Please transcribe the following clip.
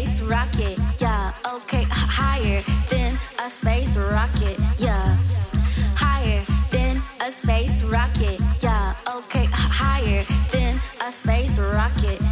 space rocket, yeah. Okay, higher than a space rocket, yeah. Higher than a space rocket, yeah. Okay, higher than a space rocket.